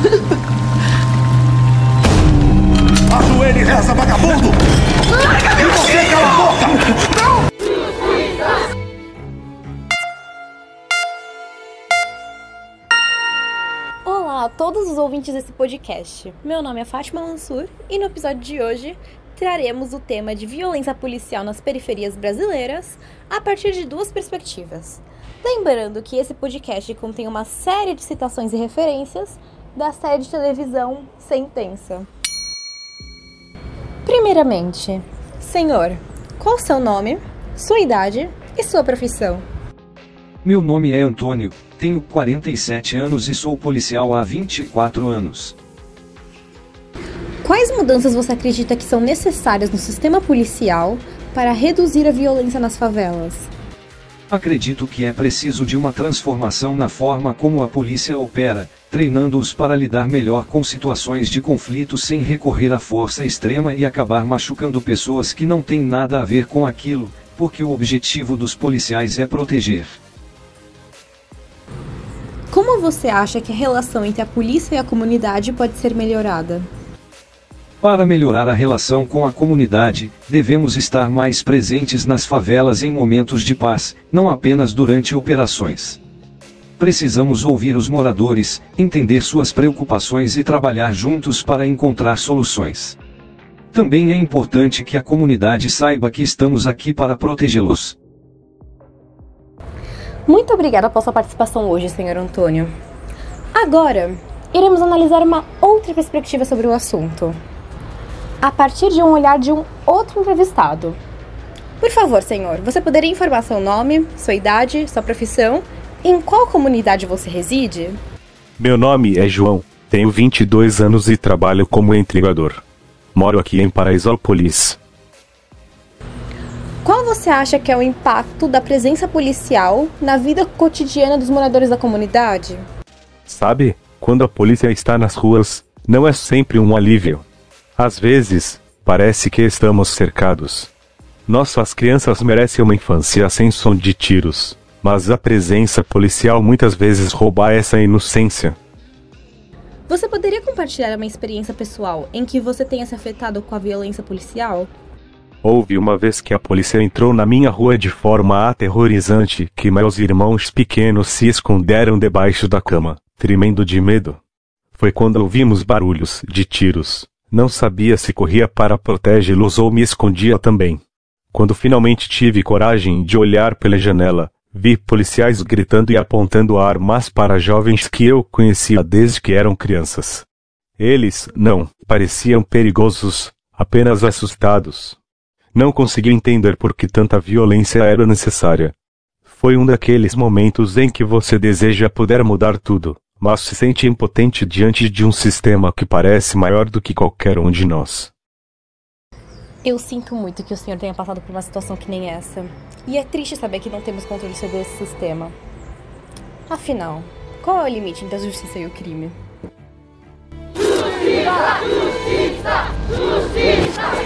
Ajoelhe e reza, vagabundo! E você, cala a boca! Não! Olá a todos os ouvintes desse podcast. Meu nome é Fátima Mansur e no episódio de hoje traremos o tema de violência policial nas periferias brasileiras a partir de duas perspectivas. Lembrando que esse podcast contém uma série de citações e referências da série de televisão Sentença. Primeiramente, senhor, qual seu nome, sua idade e sua profissão? Meu nome é Antônio, tenho 47 anos e sou policial há 24 anos. Quais mudanças você acredita que são necessárias no sistema policial para reduzir a violência nas favelas? Acredito que é preciso de uma transformação na forma como a polícia opera, treinando-os para lidar melhor com situações de conflito sem recorrer à força extrema e acabar machucando pessoas que não têm nada a ver com aquilo, porque o objetivo dos policiais é proteger. Como você acha que a relação entre a polícia e a comunidade pode ser melhorada? Para melhorar a relação com a comunidade, devemos estar mais presentes nas favelas em momentos de paz, não apenas durante operações. Precisamos ouvir os moradores, entender suas preocupações e trabalhar juntos para encontrar soluções. Também é importante que a comunidade saiba que estamos aqui para protegê-los. Muito obrigada pela sua participação hoje, Sr. Antônio. Agora, iremos analisar uma outra perspectiva sobre o assunto a partir de um olhar de um outro entrevistado. Por favor, senhor, você poderia informar seu nome, sua idade, sua profissão e em qual comunidade você reside? Meu nome é João, tenho 22 anos e trabalho como entregador. Moro aqui em Paraisópolis. Qual você acha que é o impacto da presença policial na vida cotidiana dos moradores da comunidade? Sabe, quando a polícia está nas ruas, não é sempre um alívio. Às vezes, parece que estamos cercados. Nossas crianças merecem uma infância sem som de tiros, mas a presença policial muitas vezes rouba essa inocência. Você poderia compartilhar uma experiência pessoal em que você tenha se afetado com a violência policial? Houve uma vez que a polícia entrou na minha rua de forma aterrorizante que meus irmãos pequenos se esconderam debaixo da cama, tremendo de medo. Foi quando ouvimos barulhos de tiros. Não sabia se corria para protegê-los ou me escondia também. Quando finalmente tive coragem de olhar pela janela, vi policiais gritando e apontando armas para jovens que eu conhecia desde que eram crianças. Eles, não, pareciam perigosos, apenas assustados. Não consegui entender por que tanta violência era necessária. Foi um daqueles momentos em que você deseja poder mudar tudo, mas se sente impotente diante de um sistema que parece maior do que qualquer um de nós. Eu sinto muito que o senhor tenha passado por uma situação que nem essa. E é triste saber que não temos controle sobre esse sistema. Afinal, qual é o limite entre a justiça e o crime? Justiça! Justiça! Justiça!